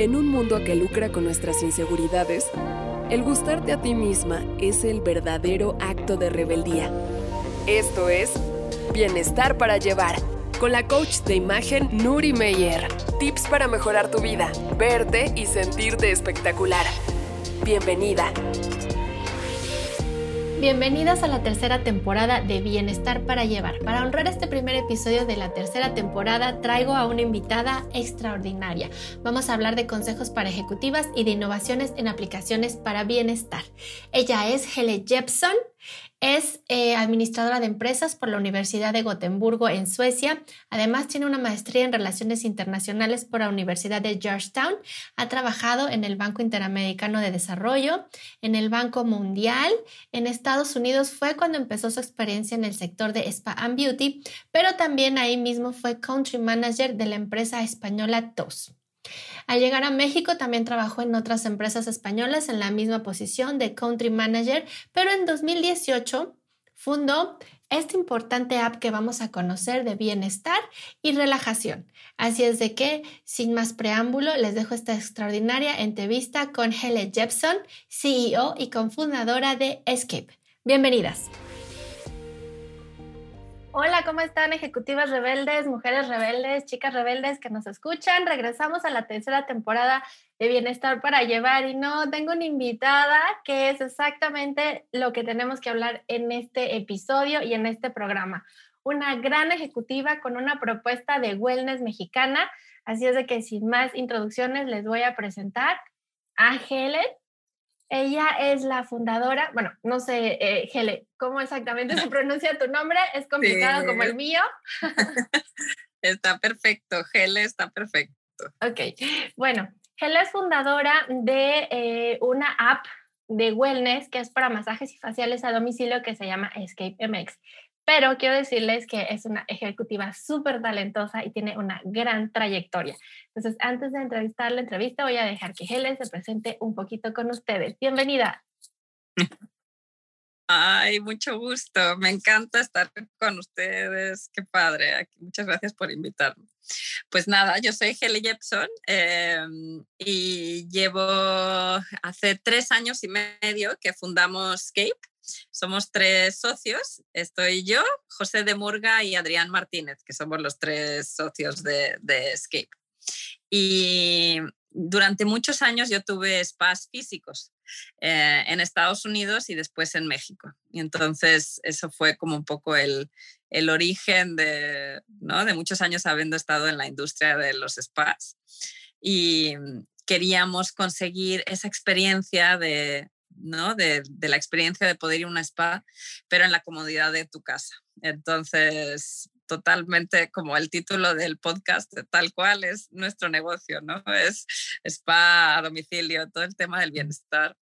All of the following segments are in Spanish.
En un mundo que lucra con nuestras inseguridades, el gustarte a ti misma es el verdadero acto de rebeldía. Esto es Bienestar para Llevar, con la coach de imagen Nuri Meyer. Tips para mejorar tu vida, verte y sentirte espectacular. Bienvenida. Bienvenidas a la tercera temporada de Bienestar para Llevar. Para honrar este primer episodio de la tercera temporada, traigo a una invitada extraordinaria. Vamos a hablar de consejos para ejecutivas y de innovaciones en aplicaciones para bienestar. Ella es Hele Jepson. Es eh, administradora de empresas por la Universidad de Gotemburgo en Suecia. Además, tiene una maestría en Relaciones Internacionales por la Universidad de Georgetown. Ha trabajado en el Banco Interamericano de Desarrollo, en el Banco Mundial. En Estados Unidos fue cuando empezó su experiencia en el sector de Spa and Beauty, pero también ahí mismo fue Country Manager de la empresa española TOS. Al llegar a México también trabajó en otras empresas españolas en la misma posición de Country Manager, pero en 2018 fundó esta importante app que vamos a conocer de bienestar y relajación. Así es de que, sin más preámbulo, les dejo esta extraordinaria entrevista con Hele Jepson, CEO y cofundadora de Escape. Bienvenidas. Hola, ¿cómo están ejecutivas rebeldes, mujeres rebeldes, chicas rebeldes que nos escuchan? Regresamos a la tercera temporada de Bienestar para Llevar y no, tengo una invitada que es exactamente lo que tenemos que hablar en este episodio y en este programa. Una gran ejecutiva con una propuesta de wellness mexicana. Así es de que sin más introducciones les voy a presentar a Helen ella es la fundadora, bueno, no sé, eh, Hele, ¿cómo exactamente se pronuncia tu nombre? Es complicado como el mío. está perfecto, Hele está perfecto. Ok, bueno, Hele es fundadora de eh, una app de wellness que es para masajes y faciales a domicilio que se llama Escape MX pero quiero decirles que es una ejecutiva súper talentosa y tiene una gran trayectoria. Entonces, antes de entrevistar la entrevista, voy a dejar que Helen se presente un poquito con ustedes. Bienvenida. Ay, mucho gusto. Me encanta estar con ustedes. Qué padre. Muchas gracias por invitarme. Pues nada, yo soy Helen Jepson em, y llevo hace tres años y medio que fundamos Escape somos tres socios, estoy yo, José de Murga y Adrián Martínez, que somos los tres socios de, Escape. Y durante muchos años yo tuve spas físicos eh, en Estados Unidos y después en México. Y entonces eso fue como un poco el, el origen de, ¿no? de muchos años habiendo estado en la industria de los spas. Y queríamos conseguir esa experiencia de, ¿no? De, la experiencia de poder ir a una spa, pero en la comodidad de tu casa. Entonces, totalmente como el título del podcast, tal cual es nuestro negocio, ¿no? Es spa a domicilio, todo el tema del bienestar.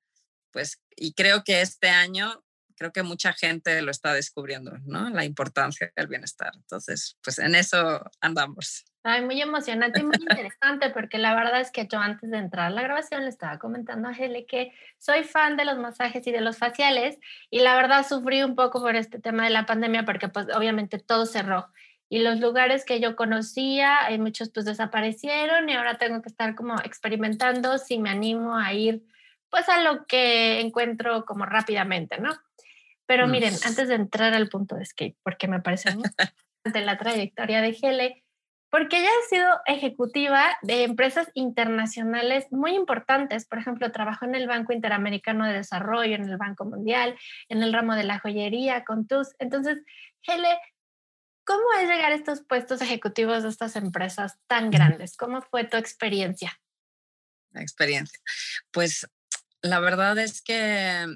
Pues, y creo que este año, creo que mucha gente lo está descubriendo, ¿no? La importancia del bienestar. Entonces, pues en eso andamos. Ay, muy emocionante y muy interesante, porque la verdad es que yo antes de entrar a la grabación le estaba comentando a Hele que soy fan de los masajes y de los faciales, y la verdad sufrí un poco por este tema de la pandemia, porque pues obviamente todo cerró. Y los lugares que yo conocía, hay muchos pues desaparecieron y ahora tengo que estar como experimentando si me animo a ir pues a lo que encuentro como rápidamente, ¿no? Pero mm. miren, antes de entrar al punto de skate, porque me parece muy interesante la trayectoria de Hele, porque ella ha sido ejecutiva de empresas internacionales muy importantes. Por ejemplo, trabajó en el Banco Interamericano de Desarrollo, en el Banco Mundial, en el ramo de la joyería, con TUS. Entonces, Hele, ¿cómo es llegar a estos puestos ejecutivos de estas empresas tan grandes? ¿Cómo fue tu experiencia? La experiencia. Pues la verdad es que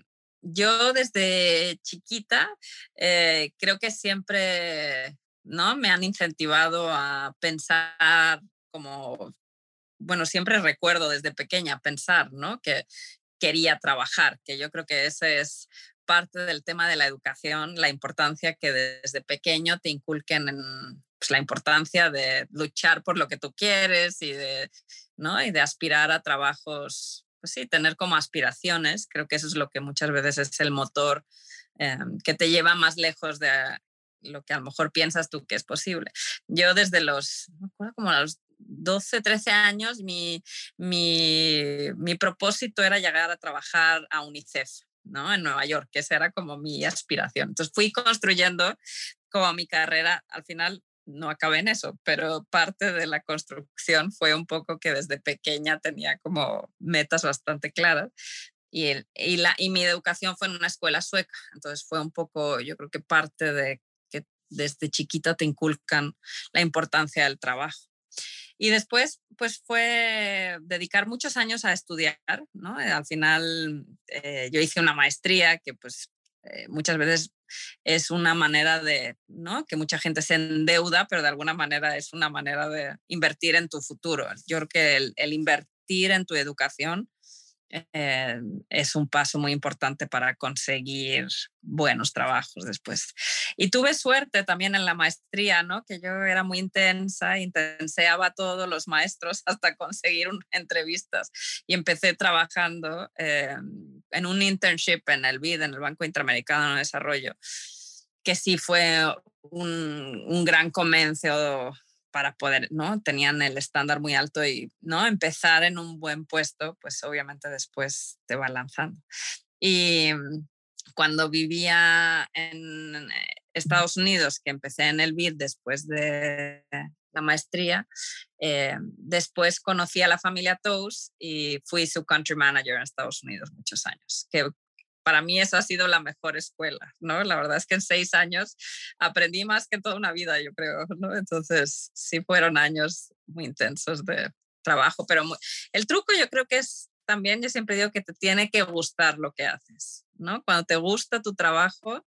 yo desde chiquita eh, creo que siempre ¿no? Me han incentivado a pensar como, bueno, siempre recuerdo desde pequeña pensar, ¿no? Que quería trabajar, que yo creo que ese es parte del tema de la educación, la importancia que desde pequeño te inculquen en pues, la importancia de luchar por lo que tú quieres y de, ¿no? y de aspirar a trabajos, pues sí, tener como aspiraciones. Creo que eso es lo que muchas veces es el motor em, que te lleva más lejos de lo que a lo mejor piensas tú que es posible. Yo desde los, como a los 12, 13 años, mi, mi, mi propósito era llegar a trabajar a UNICEF. ¿no? en Nueva York, que esa era como mi aspiración. Entonces fui construyendo como mi carrera, al final no acabé en eso, pero parte de la construcción fue un poco que desde pequeña tenía como metas bastante claras. Y, y, la, y mi educación fue en una escuela sueca, entonces fue un poco, yo creo que parte de desde chiquita te inculcan la importancia del trabajo. Y después, pues fue dedicar muchos años a estudiar, ¿no? Al final eh, yo hice una maestría que pues eh, muchas veces es una manera de, ¿no? Que mucha gente se endeuda, pero de alguna manera es una manera de invertir en tu futuro. Yo creo que el invertir en tu educación eh, es un paso muy importante para conseguir buenos trabajos después. Y tuve suerte también en la maestría, ¿no? Que yo era muy intensa, intenseaba a todos los maestros hasta conseguir entrevistas y empecé trabajando eh, en un internship en el BID, en el Banco Interamericano de Desarrollo, que sí fue un, un gran comienzo para poder, ¿no? Tenían el estándar muy alto y, ¿no? Empezar en un buen puesto, pues obviamente después te va lanzando. Y mm, cuando vivía en Estados Unidos, que empecé en el BID después de la maestría, eh, después conocí a la familia Toast y fui su country manager en Estados Unidos muchos años, que para mí esa ha sido la mejor escuela, ¿no? La verdad es que en seis años aprendí más que toda una vida, yo creo, ¿no? Entonces, sí fueron años muy intensos de trabajo, pero el truco yo creo que es también, yo siempre digo que te tiene que gustar lo que haces, ¿no? Cuando te gusta tu trabajo,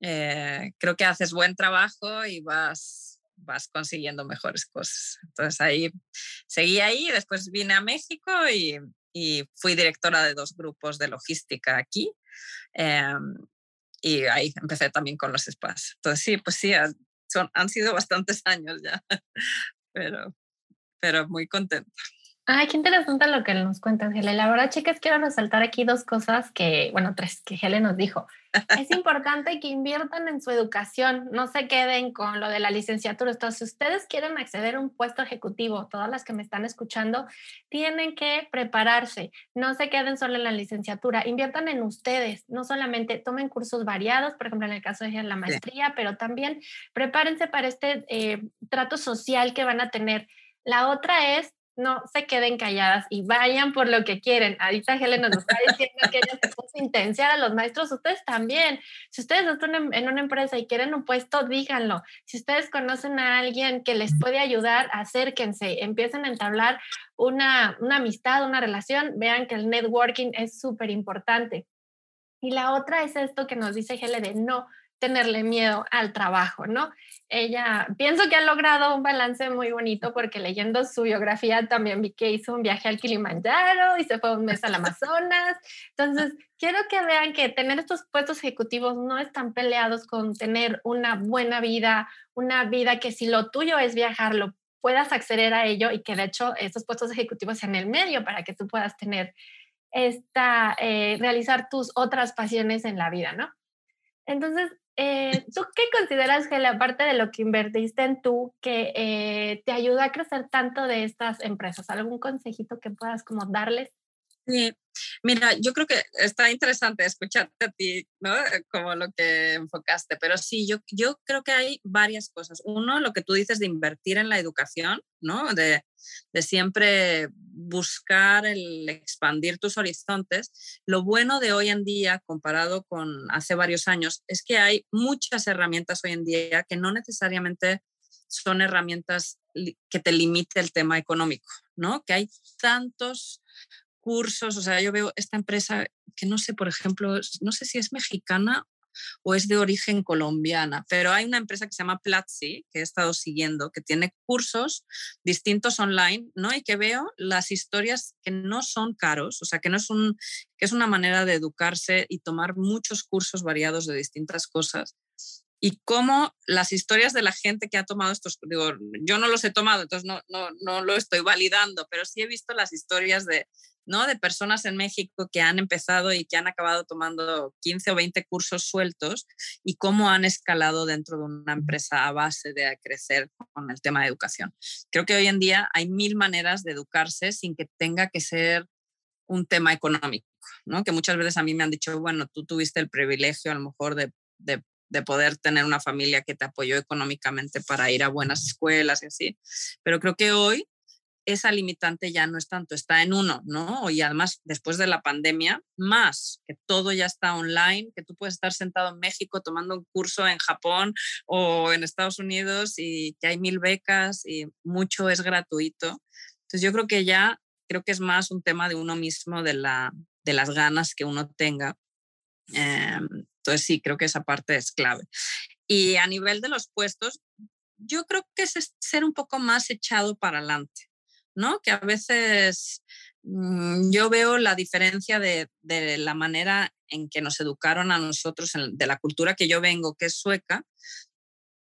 eh, creo que haces buen trabajo y vas, vas consiguiendo mejores cosas. Entonces ahí seguí ahí, después vine a México y y fui directora de dos grupos de logística aquí. Em, y ahí empecé también con los spas. Entonces, sí, pues sí, son, han sido bastantes años ya, pero, pero muy contenta. Ay, qué interesante lo que nos cuentas, Helen. La verdad, chicas, quiero resaltar aquí dos cosas que, bueno, tres que Helen nos dijo. Es importante que inviertan en su educación, no se queden con lo de la licenciatura. Entonces, si ustedes quieren acceder a un puesto ejecutivo, todas las que me están escuchando, tienen que prepararse. No se queden solo en la licenciatura, inviertan en ustedes. No solamente tomen cursos variados, por ejemplo, en el caso de la maestría, pero también prepárense para este eh, trato social que van a tener. La otra es no se queden calladas y vayan por lo que quieren. Ahorita Helen nos está diciendo que ella se puso a los maestros, ustedes también. Si ustedes están en una empresa y quieren un puesto, díganlo. Si ustedes conocen a alguien que les puede ayudar, acérquense, empiecen a entablar una, una amistad, una relación, vean que el networking es súper importante. Y la otra es esto que nos dice Helen de no tenerle miedo al trabajo, ¿no? Ella, pienso que ha logrado un balance muy bonito porque leyendo su biografía también vi que hizo un viaje al Kilimanjaro y se fue un mes al Amazonas. Entonces, quiero que vean que tener estos puestos ejecutivos no están peleados con tener una buena vida, una vida que si lo tuyo es viajar, lo puedas acceder a ello y que de hecho estos puestos ejecutivos sean el medio para que tú puedas tener esta, eh, realizar tus otras pasiones en la vida, ¿no? Entonces, eh, ¿Tú qué consideras que la parte de lo que invertiste en tú que eh, te ayuda a crecer tanto de estas empresas? ¿Algún consejito que puedas como darles? Sí, mira, yo creo que está interesante escucharte a ti, ¿no? Eh, como lo que enfocaste, pero sí, yo, yo creo que hay varias cosas. Uno, lo que tú dices de invertir en la educación, ¿no? De, de siempre buscar el expandir tus horizontes. Lo bueno de hoy en día, comparado con hace varios años, es que hay muchas herramientas hoy en día que no necesariamente son herramientas que te limite el tema económico, ¿no? Que hay tantos cursos, o sea, yo veo esta empresa que no sé, por ejemplo, no sé si es mexicana o es de origen colombiana, pero hay una empresa que se llama Platzi, que he estado siguiendo, que tiene cursos distintos online, ¿no? Y que veo las historias que no son caros, o sea, que no es un, que es una manera de educarse y tomar muchos cursos variados de distintas cosas. Y cómo las historias de la gente que ha tomado estos, digo, yo no los he tomado, entonces no, no, no lo estoy validando, pero sí he visto las historias de ¿no? De personas en México que han empezado y que han acabado tomando 15 o 20 cursos sueltos y cómo han escalado dentro de una empresa a base de crecer con el tema de educación. Creo que hoy en día hay mil maneras de educarse sin que tenga que ser un tema económico, ¿no? Que muchas veces a mí me han dicho, bueno, tú tuviste el privilegio a lo mejor de, de de poder tener una familia que te apoyó económicamente para ir a buenas escuelas y así. Pero creo que hoy esa limitante ya no es tanto, está en uno, ¿no? Y además, después de la pandemia, más que todo ya está online, que tú puedes estar sentado en México tomando un curso en Japón o en Estados Unidos y que hay mil becas y mucho es gratuito. Entonces yo creo que ya, creo que es más un tema de uno mismo, de, la, de las ganas que uno tenga. Em, entonces sí, creo que esa parte es clave. Y a nivel de los puestos, yo creo que es ser un poco más echado para adelante, ¿no? Que a veces mm, yo veo la diferencia de, la manera en que nos educaron a nosotros, de la cultura que yo vengo, que es sueca,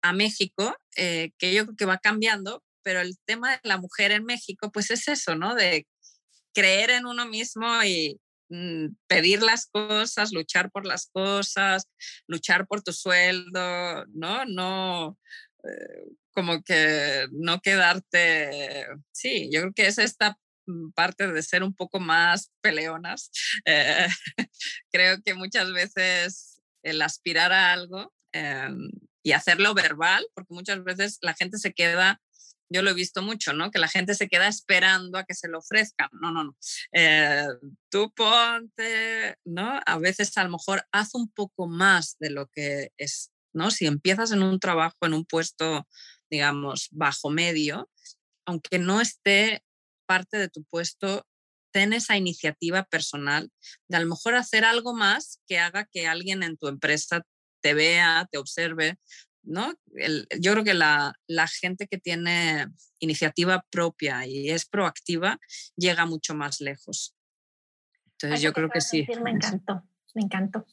a México, eh, que yo creo que va cambiando, pero el tema de la mujer en México, pues es eso, ¿no? De creer en uno mismo y, pedir las cosas, luchar por las cosas, luchar por tu sueldo, ¿no? No, eh, como que no quedarte, sí, yo creo que es esta mm, parte de ser un poco más peleonas. Eh, creo que muchas veces el aspirar a algo em, y hacerlo verbal, porque muchas veces la gente se queda yo lo he visto mucho, ¿no? Que la gente se queda esperando a que se lo ofrezcan. No, no, no. Eh, tú ponte, ¿no? A veces a lo mejor haz un poco más de lo que es, ¿no? Si empiezas en un trabajo, en un puesto, digamos, bajo medio, aunque no esté parte de tu puesto, ten esa iniciativa personal de a lo mejor hacer algo más que haga que alguien en tu empresa te vea, te observe, ¿no? yo creo que la, gente que tiene iniciativa propia y es proactiva llega mucho más lejos. Entonces yo creo que sí. me encantó, me encantó.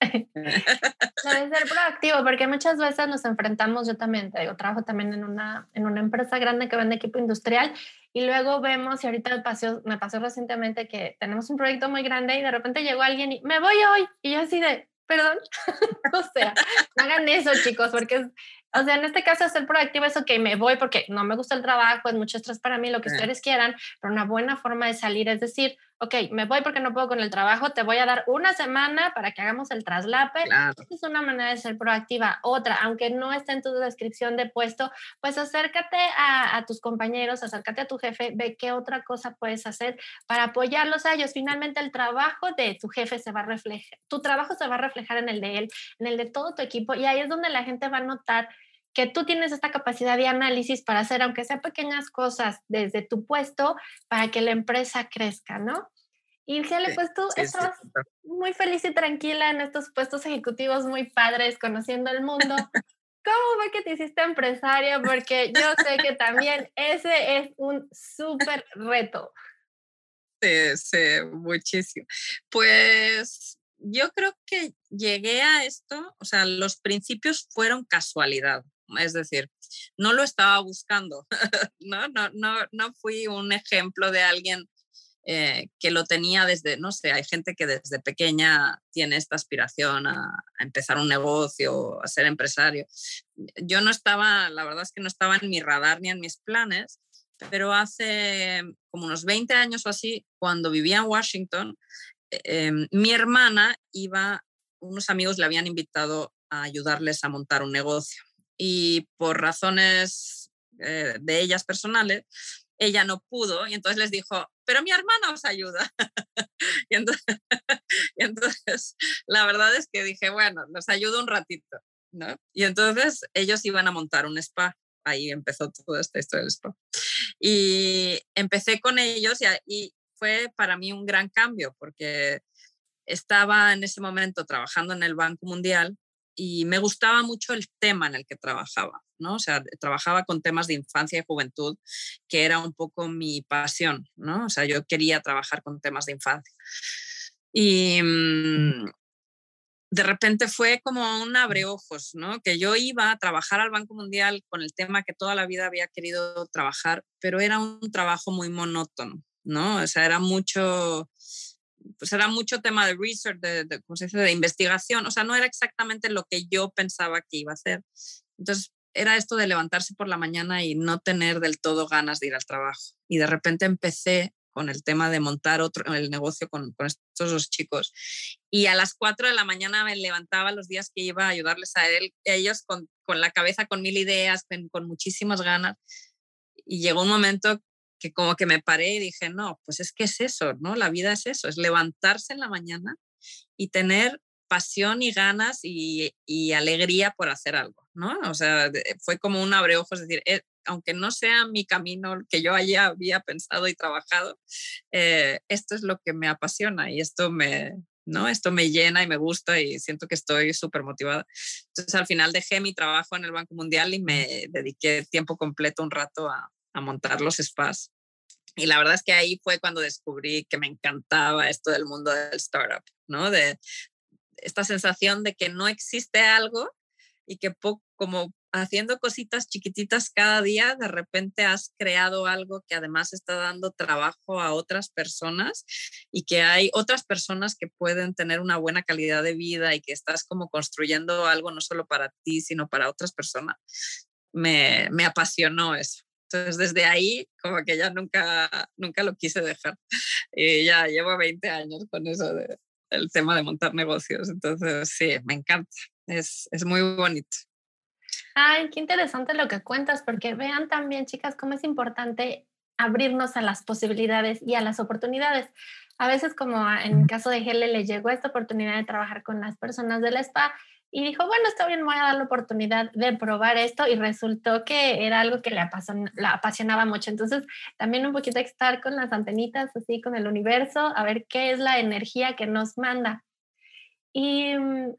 Debe ser proactivo, porque muchas veces nos enfrentamos, yo también, digo, trabajo también en una, en una empresa grande que vende equipo industrial y luego vemos, y ahorita me pasó, me pasó recientemente que tenemos un proyecto muy grande y de repente llegó alguien y me voy hoy y yo así de, perdón. o sea, no hagan eso, chicos, porque es, o sea, en este caso ser proactivo es, ok, me voy porque no me gusta el trabajo, es mucho estrés para mí, lo que ustedes quieran, pero una buena forma de salir es decir, ok, me voy porque no puedo con el trabajo, te voy a dar una semana para que hagamos el traslape. Es una manera de ser proactiva. Otra, aunque no esté en tu descripción de puesto, pues acércate a, a tus compañeros, acércate a tu jefe, ve qué otra cosa puedes hacer para apoyarlos a ellos. Finalmente, el trabajo de tu jefe se va a reflejar, tu trabajo se va a reflejar en el de él, en el de todo tu equipo, y ahí es donde la gente va a notar que tú tienes esta capacidad de análisis para hacer, aunque sea pequeñas cosas desde tu puesto, para que la empresa crezca, ¿no? Y Gele, pues tú estás muy feliz y tranquila en estos puestos ejecutivos muy padres, conociendo el mundo. ¿Cómo fue que te hiciste empresaria? Porque yo sé que también ese es un súper reto. Sí, sí, muchísimo. Pues yo creo que llegué a esto, o sea, los principios fueron casualidad es decir, no lo estaba buscando, ¿no? No, no, no fui un ejemplo de alguien eh, que lo tenía desde, no sé, hay gente que desde pequeña tiene esta aspiración a, empezar un negocio, a ser empresario. Yo no estaba, la verdad es que no estaba en mi radar ni en mis planes, pero hace como unos 20 años o así, cuando vivía en Washington, em, mi hermana iba, unos amigos le habían invitado a ayudarles a montar un negocio y por razones eh, de ellas personales, ella no pudo y entonces les dijo, pero mi hermana os ayuda. y, entonces, la verdad es que dije, bueno, los ayudo un ratito. ¿no? Y entonces ellos iban a montar un spa. Ahí empezó todo esto del spa. Y empecé con ellos y, y fue para mí un gran cambio porque estaba en ese momento trabajando en el Banco Mundial y me gustaba mucho el tema en el que trabajaba, ¿no? O sea, trabajaba con temas de infancia y juventud, que era un poco mi pasión, ¿no? O sea, yo quería trabajar con temas de infancia. Y mm, de repente fue como un abreojos, ¿no? Que yo iba a trabajar al Banco Mundial con el tema que toda la vida había querido trabajar, pero era un trabajo muy monótono, ¿no? O sea, era mucho, pues era mucho tema de research, de, de, de investigación, o sea, no era exactamente lo que yo pensaba que iba a hacer. Entonces, era esto de levantarse por la mañana y no tener del todo ganas de ir al trabajo. Y de repente empecé con el tema de montar otro, el negocio con, con estos dos chicos. Y a las 4 de la mañana me levantaba los días que iba a ayudarles a, él, a ellos con, con la cabeza, con mil ideas, con, con muchísimas ganas. Y llegó un momento que como que me paré y dije, no, pues es que es eso, ¿no? La vida es eso, es levantarse en la mañana y tener pasión y ganas y, y alegría por hacer algo, ¿no? O sea, fue como un abreojos, es decir, eh, aunque no sea mi camino que yo allá había pensado y trabajado, eh, esto es lo que me apasiona y esto me, ¿no? Esto me llena y me gusta y siento que estoy súper motivada. Entonces al final dejé mi trabajo en el Banco Mundial y me dediqué tiempo completo un rato a, a montar los spas. Y la verdad es que ahí fue cuando descubrí que me encantaba esto del mundo del startup, ¿no? De esta sensación de que no existe algo y que como haciendo cositas chiquititas cada día, de repente has creado algo que además está dando trabajo a otras personas y que hay otras personas que pueden tener una buena calidad de vida y que estás como construyendo algo no solo para ti, sino para otras personas. Me, me apasionó eso. Entonces, desde ahí, como que ya nunca, nunca lo quise dejar. Y ya llevo 20 años con eso de, el tema de montar negocios. Entonces, sí, me encanta. Es, es muy bonito. Ay, qué interesante lo que cuentas, porque vean también, chicas, cómo es importante abrirnos a las posibilidades y a las oportunidades. A veces, como en el caso de Hele, le llegó esta oportunidad de trabajar con las personas del spa y dijo, bueno, está bien, voy a dar la oportunidad de probar esto y resultó que era algo que le, apasionaba mucho. Entonces, también un poquito estar con las antenitas, así con el universo, a ver qué es la energía que nos manda. Y mm,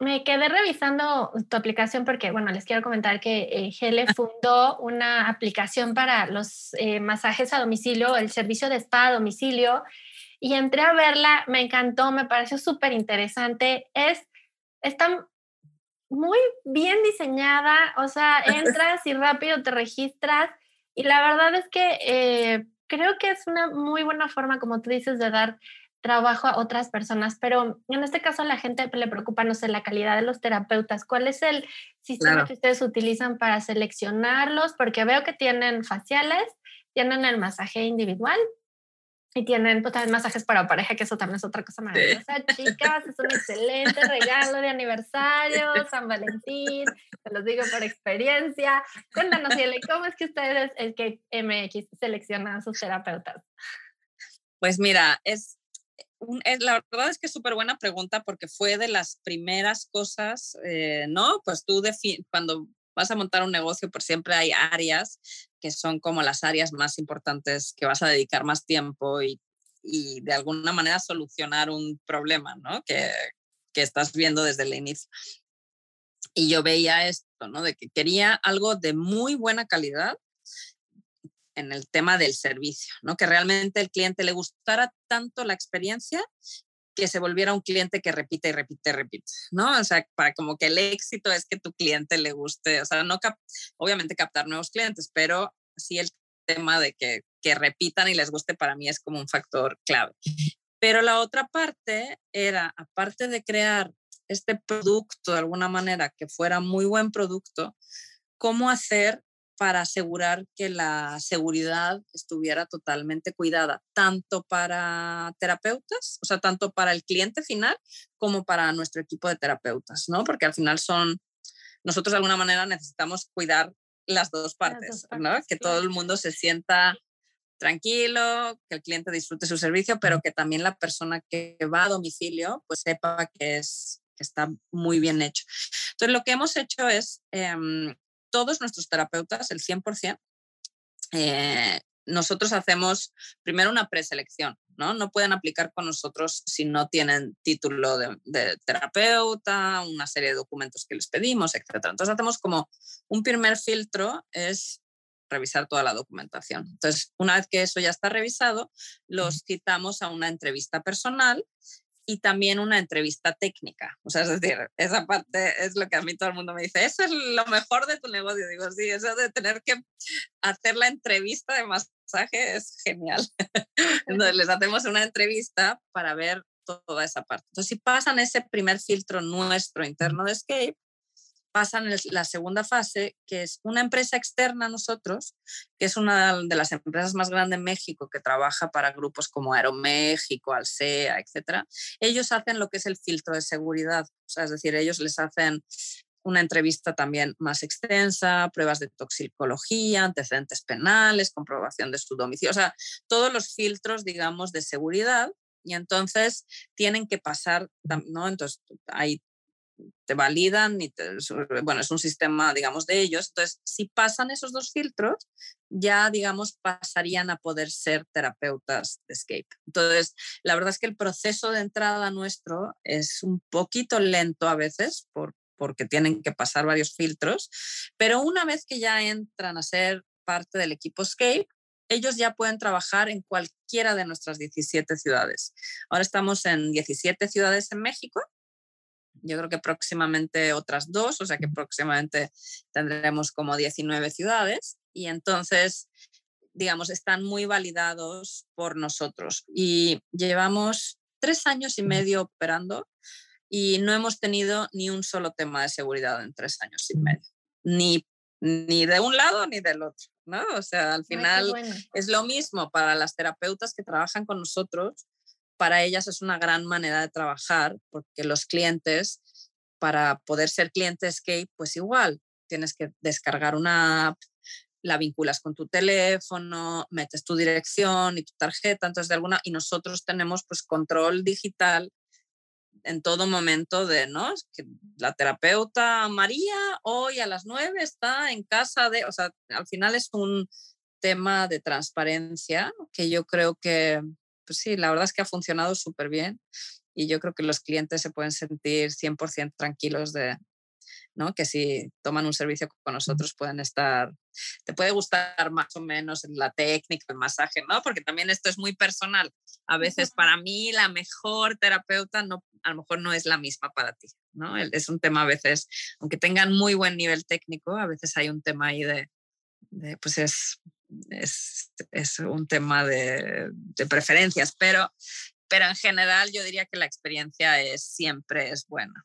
me quedé revisando tu aplicación porque, bueno, les quiero comentar que eh, Hele fundó una aplicación para los eh, masajes a domicilio, el servicio de spa a domicilio, y entré a verla, me encantó, me pareció súper interesante. Es está muy bien diseñada, o sea, entras y rápido te registras y la verdad es que eh, creo que es una muy buena forma, como tú dices, de dar trabajo a otras personas, pero en este caso a la gente le preocupa, no sé, la calidad de los terapeutas. ¿Cuál es el sistema que ustedes utilizan para seleccionarlos? Porque veo que tienen faciales, tienen el masaje individual, y tienen pues, también masajes para pareja, que eso también es otra cosa maravillosa. Chicas, es un excelente regalo de aniversario, San Valentín, te los digo por experiencia. Cuéntanos, Yele, ¿cómo es que ustedes, el que MX, seleccionan a sus terapeutas? Pues mira, es, es la verdad es que es súper buena pregunta porque fue de las primeras cosas, eh, ¿no? Pues tú cuando vas a montar un negocio, por siempre hay áreas que son como las áreas más importantes que vas a dedicar más tiempo y, y de alguna manera solucionar un problema ¿no? que, que estás viendo desde el inicio. Y yo veía esto, ¿no? De que quería algo de muy buena calidad en el tema del servicio, ¿no? Que realmente el cliente le gustara tanto la experiencia que se volviera un cliente que repite y repite y repite, ¿no? O sea, para como que el éxito es que tu cliente le guste, o sea, no obviamente captar nuevos clientes, pero sí el tema de que, que repitan y les guste para mí es como un factor clave. Pero la otra parte era, aparte de crear este producto de alguna manera que fuera muy buen producto, cómo hacer para asegurar que la seguridad estuviera totalmente cuidada, tanto para terapeutas, o sea, tanto para el cliente final como para nuestro equipo de terapeutas, ¿no? Porque al final son, nosotros de alguna manera necesitamos cuidar las dos partes, ¿no? Que todo el mundo se sienta tranquilo, que el cliente disfrute su servicio, pero que también la persona que va a domicilio pues sepa que es que está muy bien hecho. Entonces, lo que hemos hecho es em, todos nuestros terapeutas, el 100%, eh, nosotros hacemos primero una preselección, ¿no? No pueden aplicar con nosotros si no tienen título de, terapeuta, una serie de documentos que les pedimos, etc. Entonces hacemos como un primer filtro, es revisar toda la documentación. Entonces, una vez que eso ya está revisado, los citamos a una entrevista personal y también una entrevista técnica. O sea, es decir, esa parte es lo que a mí todo el mundo me dice, eso es lo mejor de tu negocio. Digo, sí, eso de tener que hacer la entrevista de masaje es genial. Entonces les hacemos una entrevista para ver toda esa parte. Entonces, si pasan ese primer filtro nuestro interno de Escape, pasan la segunda fase, que es una empresa externa a nosotros, que es una de las empresas más grandes en México que trabaja para grupos como Aeroméxico, Alsea, etc. Ellos hacen lo que es el filtro de seguridad, o sea, es decir, ellos les hacen una entrevista también más extensa, pruebas de toxicología, antecedentes penales, comprobación de su domicilio, o sea, todos los filtros, digamos, de seguridad y entonces tienen que pasar, ¿no? Entonces hay te validan y bueno, es un sistema, digamos, de ellos. Entonces, si pasan esos dos filtros, ya, digamos, pasarían a poder ser terapeutas de escape. Entonces, la verdad es que el proceso de entrada nuestro es un poquito lento a veces por, porque tienen que pasar varios filtros, pero una vez que ya entran a ser parte del equipo escape, ellos ya pueden trabajar en cualquiera de nuestras 17 ciudades. Ahora estamos en 17 ciudades en México yo creo que próximamente otras dos, o sea que próximamente tendremos como 19 ciudades y entonces, digamos, están muy validados por nosotros y llevamos tres años y medio operando y no hemos tenido ni un solo tema de seguridad en tres años y medio, ni, ni de un lado ni del otro. ¿no? O sea, al final es lo mismo para las terapeutas que trabajan con nosotros para ellas es una gran manera de trabajar porque los clientes, para poder ser cliente Escape, pues igual, tienes que descargar una app, la vinculas con tu teléfono, metes tu dirección y tu tarjeta, entonces de alguna, y nosotros tenemos pues control digital en todo momento de, ¿no? La terapeuta María hoy a las nueve está en casa de, o sea, al final es un tema de transparencia que yo creo que, pues sí, la verdad es que ha funcionado súper bien y yo creo que los clientes se pueden sentir 100% tranquilos de, ¿no? Que si toman un servicio con nosotros pueden estar, te puede gustar más o menos la técnica, el masaje, ¿no? Porque también esto es muy personal. A veces para mí la mejor terapeuta no, a lo mejor no es la misma para ti, ¿no? Es un tema a veces, aunque tengan muy buen nivel técnico, a veces hay un tema ahí de, de pues es es, es un tema de, de, preferencias, pero, pero en general yo diría que la experiencia es, siempre es buena.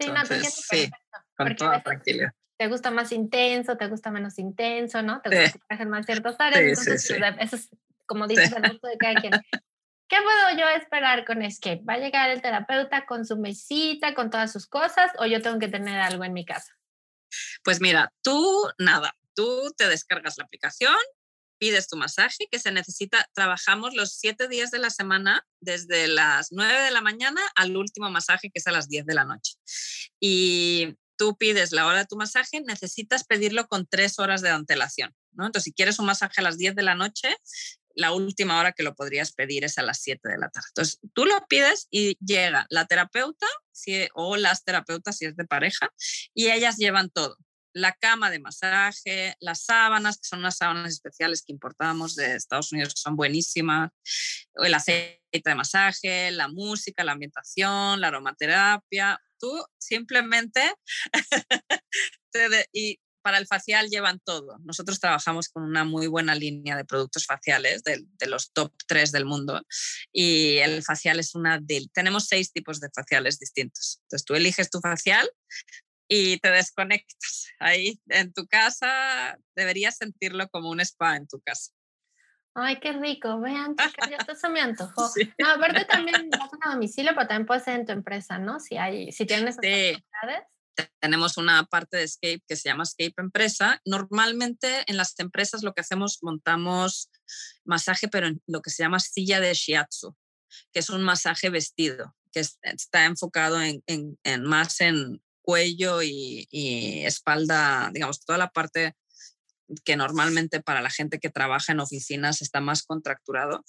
Sí, Entonces, no, sí, con toda tranquilidad. Te gusta más intenso, te gusta menos intenso, ¿no? Te gusta que trabajen más ciertas áreas. Entonces, eso es, como dices, el gusto de cada quien. ¿Qué puedo yo esperar con Escape? ¿Va a llegar el terapeuta con su mesita, con todas sus cosas, o yo tengo que tener algo en mi casa? Pues mira, tú nada, tú te descargas la aplicación, pides tu masaje, que se necesita, trabajamos los siete días de la semana, desde las nueve de la mañana al último masaje, que es a las diez de la noche. Y tú pides la hora de tu masaje, necesitas pedirlo con tres horas de antelación. Entonces, si quieres un masaje a las diez de la noche, la última hora que lo podrías pedir es a las siete de la tarde. Entonces, tú lo pides y llega la terapeuta si, o las terapeutas si es de pareja y ellas llevan todo la cama de masaje, las sábanas, que son unas sábanas especiales que importamos de Estados Unidos, que son buenísimas, el aceite de masaje, la música, la ambientación, la aromaterapia. Tú simplemente, y para el facial llevan todo. Nosotros trabajamos con una muy buena línea de productos faciales, de, de, los top 3 del mundo, y el facial es una. Tenemos seis tipos de faciales distintos. Entonces tú eliges tu facial, y te desconectas. Ahí en tu casa deberías sentirlo como un spa en tu casa. Ay, qué rico. Vean, chicas, ya esto se me antojó. No, aparte también vas a domicilio, pero también puede ser en tu empresa, ¿no? Si hay, si tienes sí. Tenemos una parte de Escape que se llama Escape Empresa. Normalmente en las empresas lo que hacemos, montamos masaje, pero en lo que se llama silla de shiatsu, que es un masaje vestido, que está enfocado en, en, en más en, cuello y, espalda, digamos, toda la parte que normalmente para la gente que trabaja en oficinas está más contracturado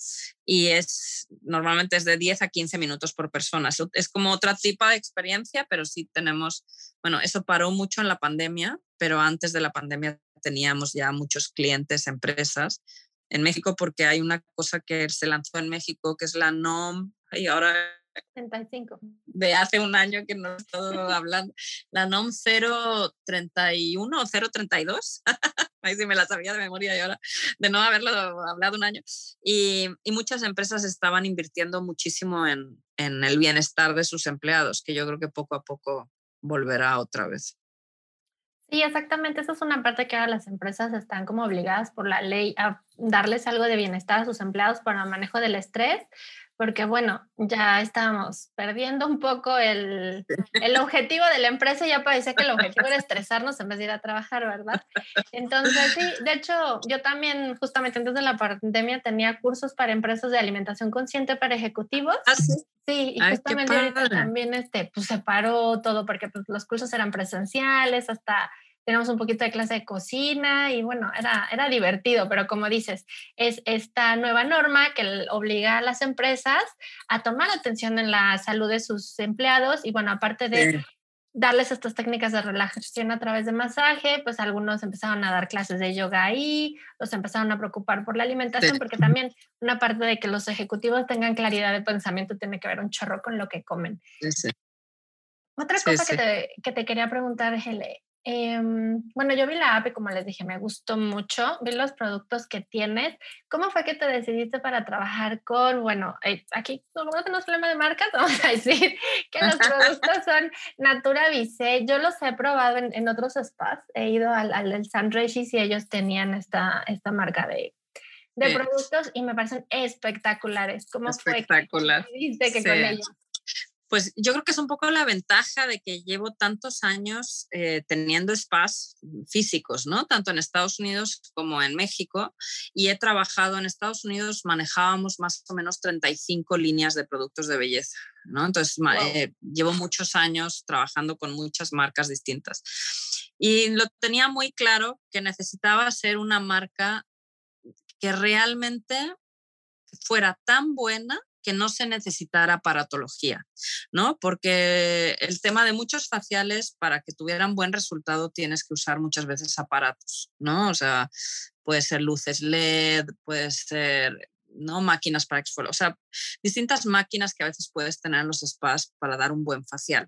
y es normalmente es de 10 a 15 minutos por persona. Es como otra tipo de experiencia, pero sí tenemos, bueno, eso paró mucho en la pandemia, pero antes de la pandemia teníamos ya muchos clientes, empresas en México porque hay una cosa que se lanzó en México que es la NOM y ahora 35. De hace un año que no estoy hablando. La NOM 031 o 032. Ahí sí me la sabía de memoria y ahora de no haberlo hablado un año. Y, y muchas empresas estaban invirtiendo muchísimo en, en el bienestar de sus empleados, que yo creo que poco a poco volverá otra vez. Sí, exactamente. Esa es una parte que ahora las empresas están como obligadas por la ley a darles algo de bienestar a sus empleados para el manejo del estrés, porque bueno, ya estamos perdiendo un poco el, el objetivo de la empresa, ya parece que el objetivo era estresarnos en vez de ir a trabajar, ¿verdad? Entonces, sí, de hecho, yo también justamente antes de la pandemia tenía cursos para empresas de alimentación consciente para ejecutivos. ¿Ah, sí? Sí, y justamente ahorita también este, pues, se paró todo porque pues, los cursos eran presenciales, hasta tenemos un poquito de clase de cocina y bueno, era, era divertido, pero como dices, es esta nueva norma que obliga a las empresas a tomar atención en la salud de sus empleados y bueno, aparte de darles estas técnicas de relajación a través de masaje, pues algunos empezaron a dar clases de yoga ahí, los empezaron a preocupar por la alimentación, porque también una parte de que los ejecutivos tengan claridad de pensamiento tiene que ver un chorro con lo que comen. Otra cosa Que, te, que, te, quería preguntar, Gele, Em, bueno, yo vi la app y como les dije, me gustó mucho, vi los productos que tienes. ¿Cómo fue que te decidiste para trabajar con, bueno, eh, aquí no tenemos problema de marcas, vamos a decir que los productos son Natura Vise. Yo los he probado en, otros spas, he ido al, al del San Regis y ellos tenían esta, esta marca de, de productos y me parecen espectaculares. ¿Cómo Espectacular. fue que que con ellos? Pues yo creo que es un poco la ventaja de que llevo tantos años eh, teniendo spas físicos, ¿no? Tanto en Estados Unidos como en México. Y he trabajado en Estados Unidos, manejábamos más o menos 35 líneas de productos de belleza, ¿no? Entonces eh, llevo muchos años trabajando con muchas marcas distintas. Y lo tenía muy claro que necesitaba ser una marca que realmente fuera tan buena que no se necesitara aparatología, ¿no? Porque el tema de muchos faciales, para que tuvieran buen resultado, tienes que usar muchas veces aparatos, ¿no? O sea, puede ser luces LED, puede ser ¿no? máquinas para exfoliar, o sea, distintas máquinas que a veces puedes tener en los spas para dar un buen facial.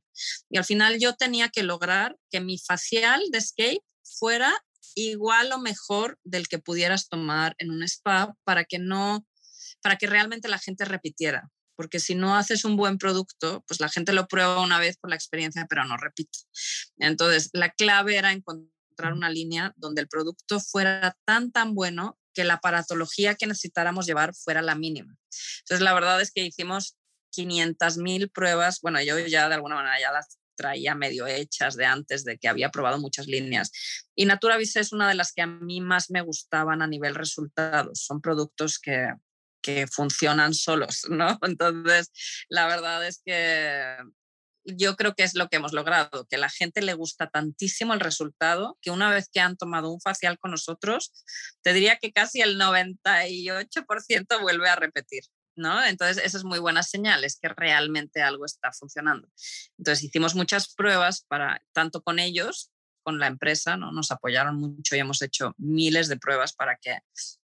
Y al final yo tenía que lograr que mi facial de Escape fuera igual o mejor del que pudieras tomar en un spa para que no para que realmente la gente repitiera. Porque si no haces un buen producto, pues la gente lo prueba una vez por la experiencia, pero no repite. Entonces, la clave era encontrar una línea donde el producto fuera tan, tan bueno que la aparatología que necesitáramos llevar fuera la mínima. Entonces, la verdad es que hicimos 500.000 pruebas. Bueno, yo ya de alguna manera ya las traía medio hechas de antes de que había probado muchas líneas. Y Naturavis es una de las que a mí más me gustaban a nivel resultados. Son productos que, que funcionan solos, ¿no? Entonces, la verdad es que yo creo que es lo que hemos logrado, que a la gente le gusta tantísimo el resultado que una vez que han tomado un facial con nosotros, te diría que casi el 98% vuelve a repetir. ¿No? Entonces, eso es muy buena señal, es que realmente algo está funcionando. Entonces, hicimos muchas pruebas para, tanto con ellos con la empresa, ¿no? nos apoyaron mucho y hemos hecho miles de pruebas para que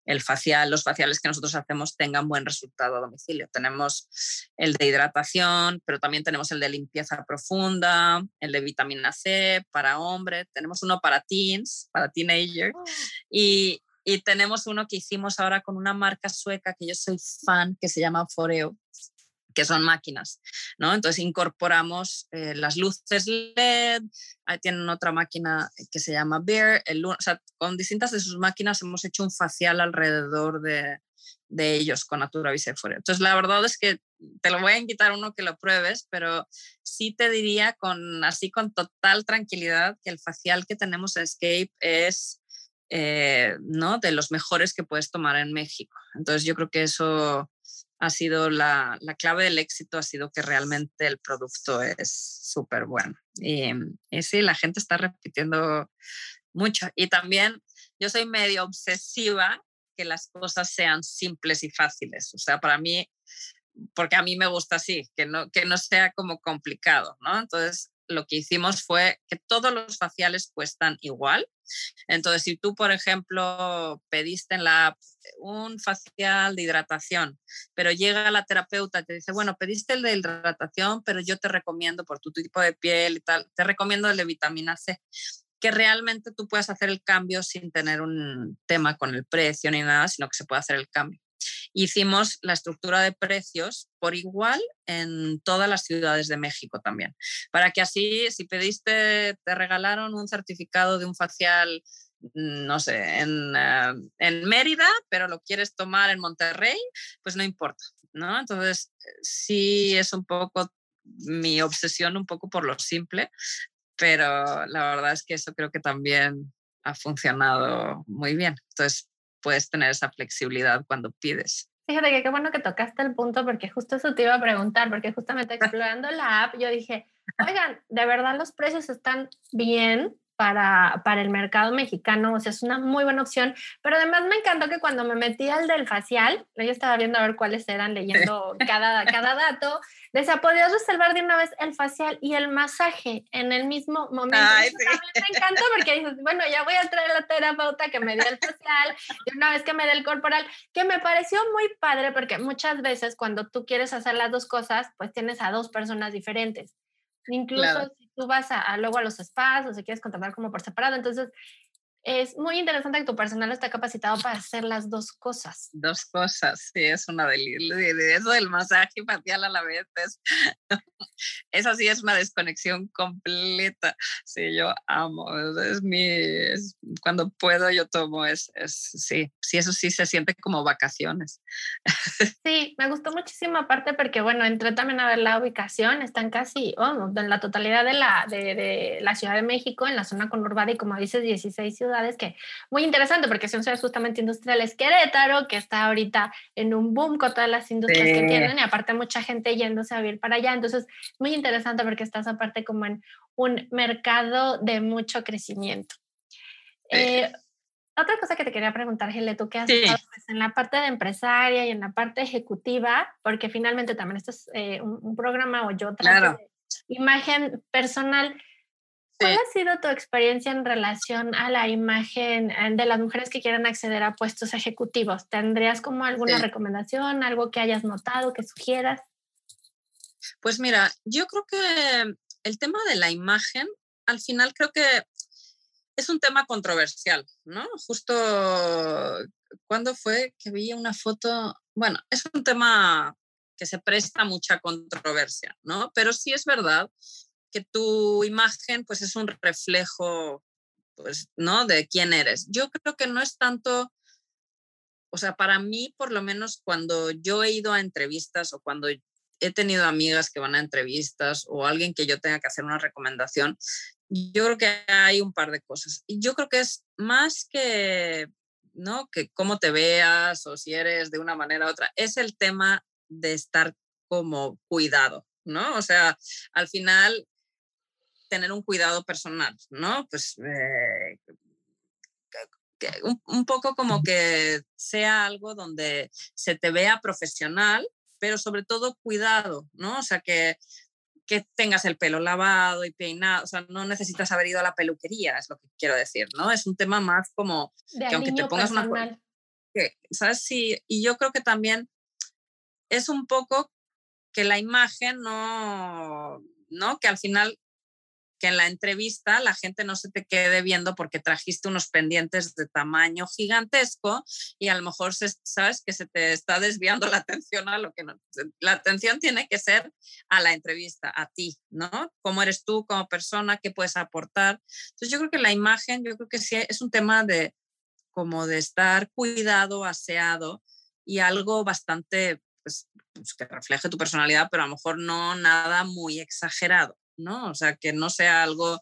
el facial, los faciales que nosotros hacemos tengan buen resultado a domicilio. Tenemos el de hidratación, pero también tenemos el de limpieza profunda, el de vitamina C para hombre, tenemos uno para teens, para teenager, oh. y, y tenemos uno que hicimos ahora con una marca sueca que yo soy fan, que se llama Foreo, que son máquinas, ¿no? Entonces incorporamos eh, las luces LED, ahí tienen otra máquina que se llama Bear, el, o sea, con distintas de sus máquinas hemos hecho un facial alrededor de, de ellos con Natura Bisefore. Entonces la verdad es que te lo voy a invitar uno que lo pruebes, pero sí te diría con así con total tranquilidad que el facial que tenemos en Escape es eh, ¿no? de los mejores que puedes tomar en México. Entonces yo creo que eso ha sido la, la, clave del éxito, ha sido que realmente el producto es súper bueno. Y, y, sí, la gente está repitiendo mucho. Y también yo soy medio obsesiva que las cosas sean simples y fáciles. O sea, para mí, porque a mí me gusta así, que no, que no sea como complicado, ¿no? Entonces, lo que hicimos fue que todos los faciales cuestan igual. Entonces, si tú, por ejemplo, pediste en la un facial de hidratación, pero llega la terapeuta y te dice, bueno, pediste el de hidratación, pero yo te recomiendo por tu tipo de piel y tal, te recomiendo el de vitamina C que realmente tú puedas hacer el cambio sin tener un tema con el precio ni nada, sino que se puede hacer el cambio. Hicimos la estructura de precios por igual en todas las ciudades de México también, para que así, si pediste, te regalaron un certificado de un facial mm, no sé, en, eh, en, Mérida, pero lo quieres tomar en Monterrey, pues no importa, ¿no? Entonces, sí es un poco mi obsesión, un poco por lo simple, pero la verdad es que eso creo que también ha funcionado muy bien. Entonces, puedes tener esa flexibilidad cuando pides. Fíjate que qué bueno que tocaste el punto porque justo eso te iba a preguntar, porque justamente explorando la app yo dije, oigan, de verdad los precios están bien, para, para, el mercado mexicano, o sea, es una muy buena opción, pero además me encantó que cuando me metí al del facial, yo estaba viendo a ver cuáles eran, leyendo cada, cada dato, decía, podías reservar de una vez el facial y el masaje en el mismo momento. Me encanta porque dices, bueno, ya voy a traer la terapeuta que me dio el facial y una vez que me dé el corporal, que me pareció muy padre porque muchas veces cuando tú quieres hacer las dos cosas, pues tienes a dos personas diferentes. Incluso si tú vas a, luego a los spas o si quieres contratar como por separado, entonces es muy interesante que tu personal esté capacitado para hacer las dos cosas. Dos cosas, sí, es una delicia. Eso del masaje facial a la vez, es, esa sí es una desconexión completa. Sí, yo amo, es mi, cuando puedo yo tomo, es, es, sí, sí, eso sí se siente como vacaciones. Sí, me gustó muchísimo aparte porque, bueno, entré también a ver la ubicación, están casi, oh, en la totalidad de la, de, de la Ciudad de México, en la zona conurbada y como dices, 16 ciudades que muy interesante porque son ciudades justamente industriales. Querétaro, que está ahorita en un boom con todas las industrias que tienen y aparte mucha gente yéndose a vivir para allá. Entonces, muy interesante porque estás aparte como en un mercado de mucho crecimiento. Eh, otra cosa que te quería preguntar, Gile, tú qué has estado pues, en la parte de empresaria y en la parte ejecutiva, porque finalmente también esto es eh, un, programa o yo trato de imagen personal. ¿Cuál ha sido tu experiencia en relación a la imagen eh, de las mujeres que quieren acceder a puestos ejecutivos? ¿Tendrías como alguna recomendación, algo que hayas notado, que sugieras? Pues mira, yo creo que el tema de la imagen, al final creo que es un tema controversial, ¿no? Justo cuando fue que vi una foto, bueno, es un tema que se presta mucha controversia, ¿no? Pero sí es verdad que tu imagen pues es un reflejo pues, ¿no? De quién eres. Yo creo que no es tanto, o sea, para mí por lo menos cuando yo he ido a entrevistas o cuando he tenido amigas que van a entrevistas o alguien que yo tenga que hacer una recomendación, yo creo que hay un par de cosas. Y yo creo que es más que, ¿no? Que cómo te veas o si eres de una manera u otra, es el tema de estar como cuidado, ¿no? O sea, al final tener un cuidado personal, ¿no? Pues eh, un, poco como que sea algo donde se te vea profesional, pero sobre todo cuidado, ¿no? O sea, que, que tengas el pelo lavado y peinado, o sea, no necesitas haber ido a la peluquería, es lo que quiero decir, ¿no? Es un tema más como que aunque te pongas una... Que, ¿Sabes? Sí, y yo creo que también es un poco que la imagen no, ¿no? Que al final que en la entrevista la gente no se te quede viendo porque trajiste unos pendientes de tamaño gigantesco y a lo mejor se, sabes que se te está desviando la atención a lo que no. La atención tiene que ser a la entrevista, a ti, ¿no? ¿Cómo eres tú como persona? ¿Qué puedes aportar? Entonces yo creo que la imagen, yo creo que sí es un tema de como de estar cuidado, aseado y algo bastante pues, pues que refleje tu personalidad, pero a lo mejor no nada muy exagerado. ¿No? O sea, que no sea algo,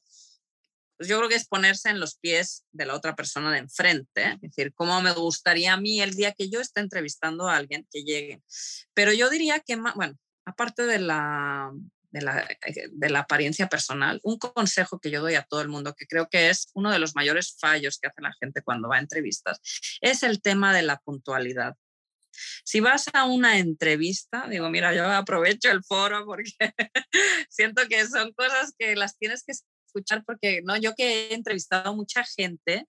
pues yo creo que es ponerse en los pies de la otra persona de enfrente, es decir, cómo me gustaría a mí el día que yo esté entrevistando a alguien que llegue. Pero yo diría que, bueno, aparte de la, de la, eh, de la, apariencia personal, un consejo que yo doy a todo el mundo, que creo que es uno de los mayores fallos que hace la gente cuando va a entrevistas, es el tema de la puntualidad. Si vas a una entrevista, digo, mira, yo aprovecho el foro porque siento que son cosas que las tienes que escuchar porque no, yo que he entrevistado a mucha gente,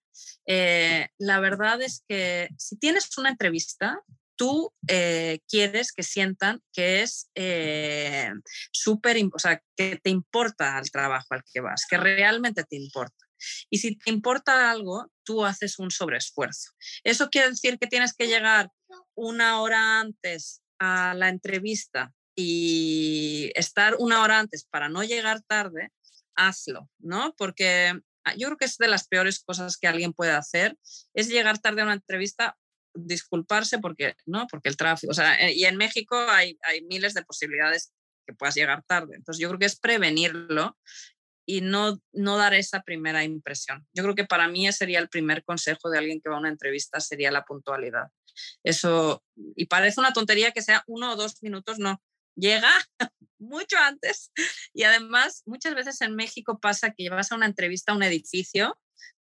eh, la verdad es que si tienes una entrevista, tú eh, quieres que sientan que es eh, súper, o sea, que te importa el trabajo al que vas, que realmente te importa. Y si te importa algo, tú haces un sobreesfuerzo. Eso quiere decir que tienes que llegar una hora antes a la entrevista y estar una hora antes para no llegar tarde, hazlo, ¿no? Porque ah, yo creo que es de las peores cosas que alguien puede hacer, es llegar tarde a una entrevista, disculparse porque, ¿no? Porque el tráfico, eh, y en México hay, hay miles de posibilidades que puedas llegar tarde. Entonces yo creo que es prevenirlo y no, no dar esa primera impresión. Yo creo que para mí sería el primer consejo de alguien que va a una entrevista, sería la puntualidad. Eso, y parece una tontería que sea uno o dos minutos, no, llega mucho antes. Y además, muchas veces en México pasa que vas a una entrevista a un edificio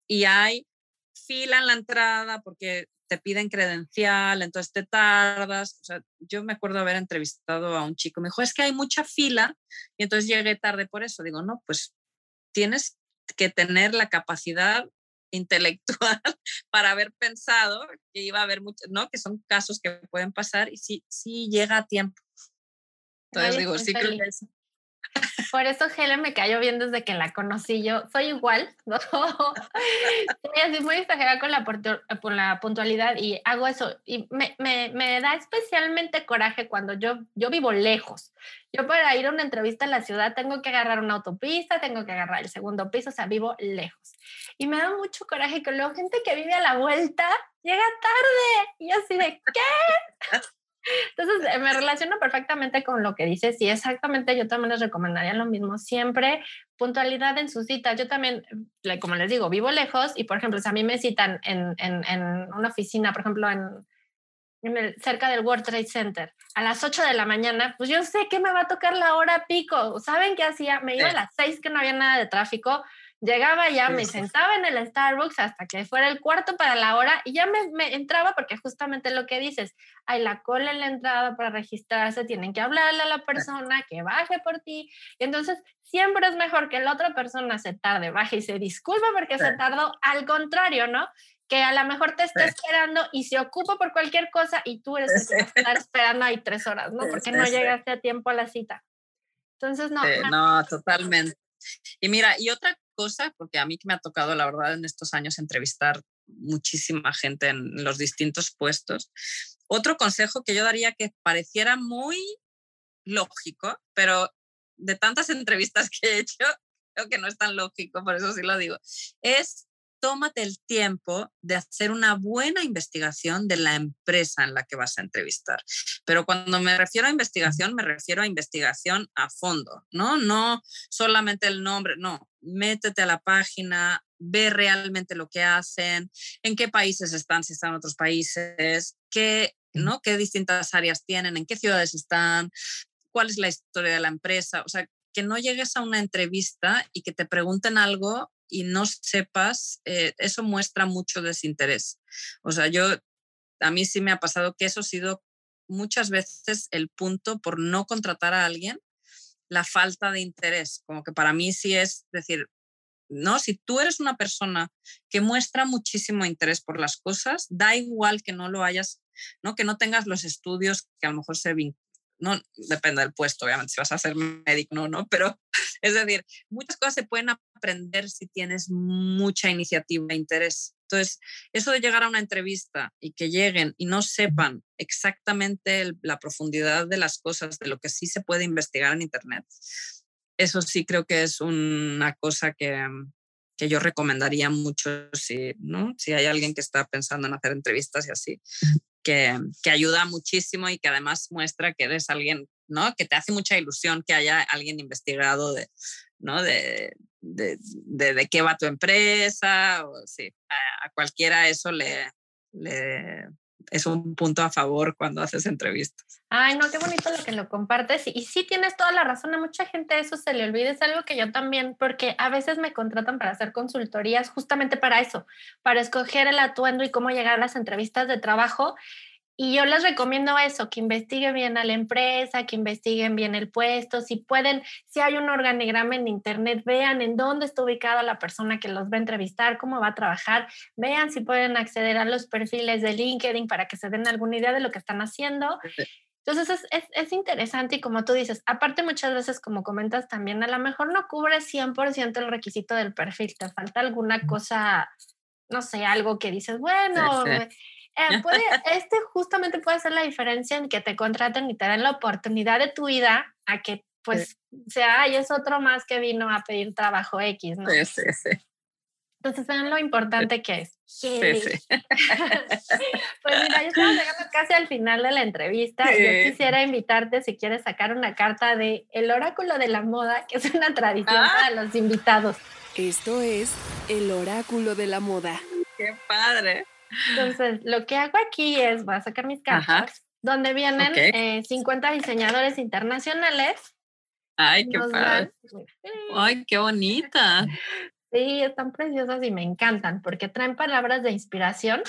y hay fila en la entrada porque te piden credencial, entonces te tardas. Yo me acuerdo haber entrevistado a un chico, me dijo, es que hay mucha fila y entonces llegué tarde por eso. Digo, no, pues tienes que tener la capacidad intelectual para haber pensado que iba a haber muchos, ¿no? Que son casos que pueden pasar y sí, sí llega a tiempo. Entonces digo, sí creo que eso. Por eso Helen me cayó bien desde que la conocí yo. Soy igual, ¿no? Soy así muy exagerada con la, por la puntualidad y hago eso. Y me, me, me, da especialmente coraje cuando yo, yo vivo lejos. Yo para ir a una entrevista en la ciudad tengo que agarrar una autopista, tengo que agarrar el segundo piso, o sea, vivo lejos. Y me da mucho coraje que luego gente que vive a la vuelta llega tarde. Y así de, ¿qué? Entonces, eh, me relaciono perfectamente con lo que dices y exactamente yo también les recomendaría lo mismo. Siempre puntualidad en sus citas. Yo también, como les digo, vivo lejos y, por ejemplo, si a mí me citan en, en, en una oficina, por ejemplo, en, en el, cerca del World Trade Center a las 8 de la mañana, pues yo sé que me va a tocar la hora pico. ¿Saben qué hacía? Me iba a las 6 que no había nada de tráfico Llegaba ya, me sentaba en el Starbucks hasta que fuera el cuarto para la hora y ya me, entraba porque justamente lo que dices, hay la cola en la entrada para registrarse, tienen que hablarle a la persona que baje por ti. Y entonces siempre es mejor que la otra persona se tarde, baje y se disculpa porque se tardó, al contrario, ¿no? Que a lo mejor te está esperando y se ocupa por cualquier cosa y tú eres el que estar esperando ahí tres horas, ¿no? Porque no llegaste a tiempo a la cita. Entonces, no. no, totalmente. Y mira, y otra cosa, porque a mí que me ha tocado, la verdad, en estos años entrevistar muchísima gente en los distintos puestos. Otro consejo que yo daría que pareciera muy lógico, pero de tantas entrevistas que he hecho, creo que no es tan lógico, por eso sí lo digo, es tómate el tiempo de hacer una buena investigación de la empresa en la que vas a entrevistar. Pero cuando me refiero a investigación, me refiero a investigación a fondo, ¿no? No solamente el nombre, no, métete a la página, ve realmente lo que hacen, en qué países están, si están en otros países, qué, ¿no? qué distintas áreas tienen, en qué ciudades están, cuál es la historia de la empresa. O sea, que no llegues a una entrevista y que te pregunten algo y no sepas, eh, eso muestra mucho desinterés. O sea, yo, a mí sí me ha pasado que eso ha sido muchas veces el punto por no contratar a alguien, la falta de interés. Como que para mí sí es decir, no, si tú eres una persona que muestra muchísimo interés por las cosas, da igual que no lo hayas, ¿no? que no tengas los estudios que a lo mejor se, no depende del puesto, obviamente, si vas a ser médico, no, no, pero es decir, muchas cosas se pueden aprender si tienes mucha iniciativa e interés. Entonces, eso de llegar a una entrevista y que lleguen y no sepan exactamente la profundidad de las cosas, de lo que sí se puede investigar en Internet, eso sí creo que es una cosa que, que yo recomendaría mucho si, ¿no? si hay alguien que está pensando en hacer entrevistas y así, que, ayuda muchísimo y que además muestra que eres alguien, ¿no? Que te hace mucha ilusión que haya alguien investigado de, ¿no? De, de, de, qué va tu empresa, o sí, a, cualquiera eso le, le, es un punto a favor cuando haces entrevistas. Ay, no, qué bonito lo que lo compartes. Y sí tienes toda la razón, a mucha gente eso se le olvida, es algo que yo también, porque a veces me contratan para hacer consultorías justamente para eso, para escoger el atuendo y cómo llegar a las entrevistas de trabajo. Y yo les recomiendo eso, que investiguen bien a la empresa, que investiguen bien el puesto, si pueden, si hay un organigrama en internet, vean en dónde está ubicada la persona que los va a entrevistar, cómo va a trabajar, vean si pueden acceder a los perfiles de LinkedIn para que se den alguna idea de lo que están haciendo. Entonces es, es, es, interesante y como tú dices, aparte muchas veces, como comentas también, a lo mejor no cubre 100% el requisito del perfil, te falta alguna cosa, no sé, algo que dices, bueno, eh, puede, este justamente puede ser la diferencia en que te contraten y te den la oportunidad de tu vida a que pues sea, ay, es otro más que vino a pedir trabajo X, ¿no? Sí, sí, sí. Entonces vean lo importante que es. Sí, sí. pues mira, ya estamos llegando casi al final de la entrevista. Sí. Yo quisiera invitarte si quieres sacar una carta de El Oráculo de la Moda, que es una tradición ah. para los invitados. Esto es El Oráculo de la Moda. ¡Qué padre! Entonces, lo que hago aquí es, voy a sacar mis cartas, donde vienen okay. eh, 50 diseñadores internacionales. Ay, qué padre. Dan... Ay, qué bonita. Sí, están preciosas y me encantan porque traen palabras de inspiración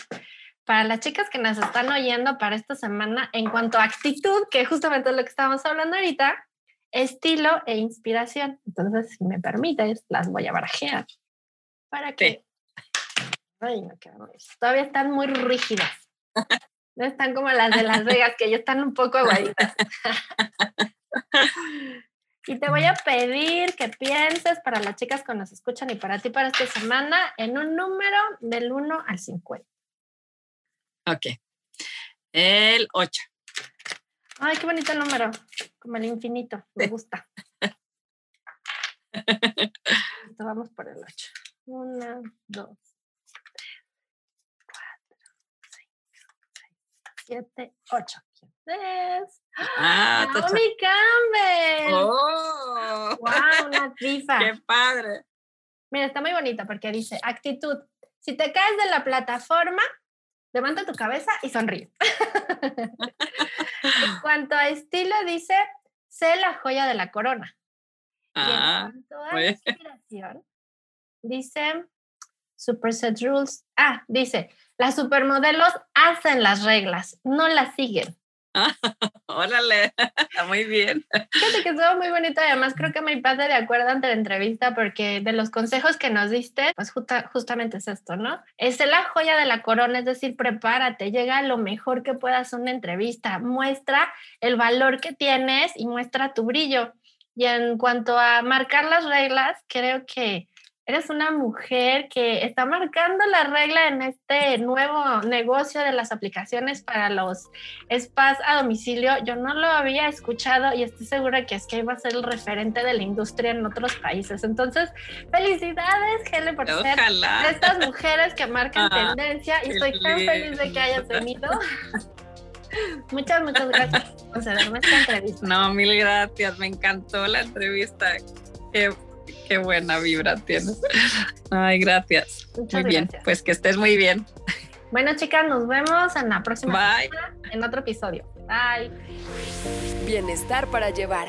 para las chicas que nos están oyendo para esta semana en cuanto a actitud, que justamente es lo que estamos hablando ahorita, estilo e inspiración. Entonces, si me permites, las voy a barajear para que... Ay, no Todavía están muy rígidas. No están como las de Las Vegas, que ya están un poco aguaditas. y te voy a pedir que pienses para las chicas que nos escuchan y para ti para esta semana en un número del 1 al 50. Ok. El 8. Ay, qué bonito número. Como el infinito. Me gusta. Vamos por el 8. 1, 2, 7, 8. ¿Quién es? Ah, Naomi Campbell. ¡Oh! ¡Wow! Una trifa. ¡Qué padre! Mira, está muy bonita porque dice, actitud. Si te caes de la plataforma, levanta tu cabeza y sonríe. en cuanto a estilo, dice, sé la joya de la corona. Ah, y en cuanto a pues. inspiración, dice, super set rules. Ah, dice, las supermodelos hacen las reglas, no las siguen. órale, muy bien. Fíjate que estuvo muy bonito además creo que me pasa de acuerdo ante la entrevista porque de los consejos que nos diste, pues justa, justamente es esto, ¿no? Es la joya de la corona, es decir, prepárate, llega lo mejor que puedas una entrevista, muestra el valor que tienes y muestra tu brillo. Y en cuanto a marcar las reglas, creo que eres una mujer que está marcando la regla en este nuevo negocio de las aplicaciones para los spas a domicilio. Yo no lo había escuchado y estoy segura que es que iba a ser el referente de la industria en otros países. Entonces, felicidades, Helen, por Ojalá. ser de estas mujeres que marcan ah, tendencia y estoy tan feliz de que hayas venido. Muchas, muchas gracias por concederme esta entrevista. No, mil gracias. Me encantó la entrevista. Qué buena vibra tienes. Ay, gracias. Muchas muy gracias. bien, pues que estés muy bien. Bueno, chicas, nos vemos en la próxima Bye. semana, en otro episodio. Bye. Bienestar para llevar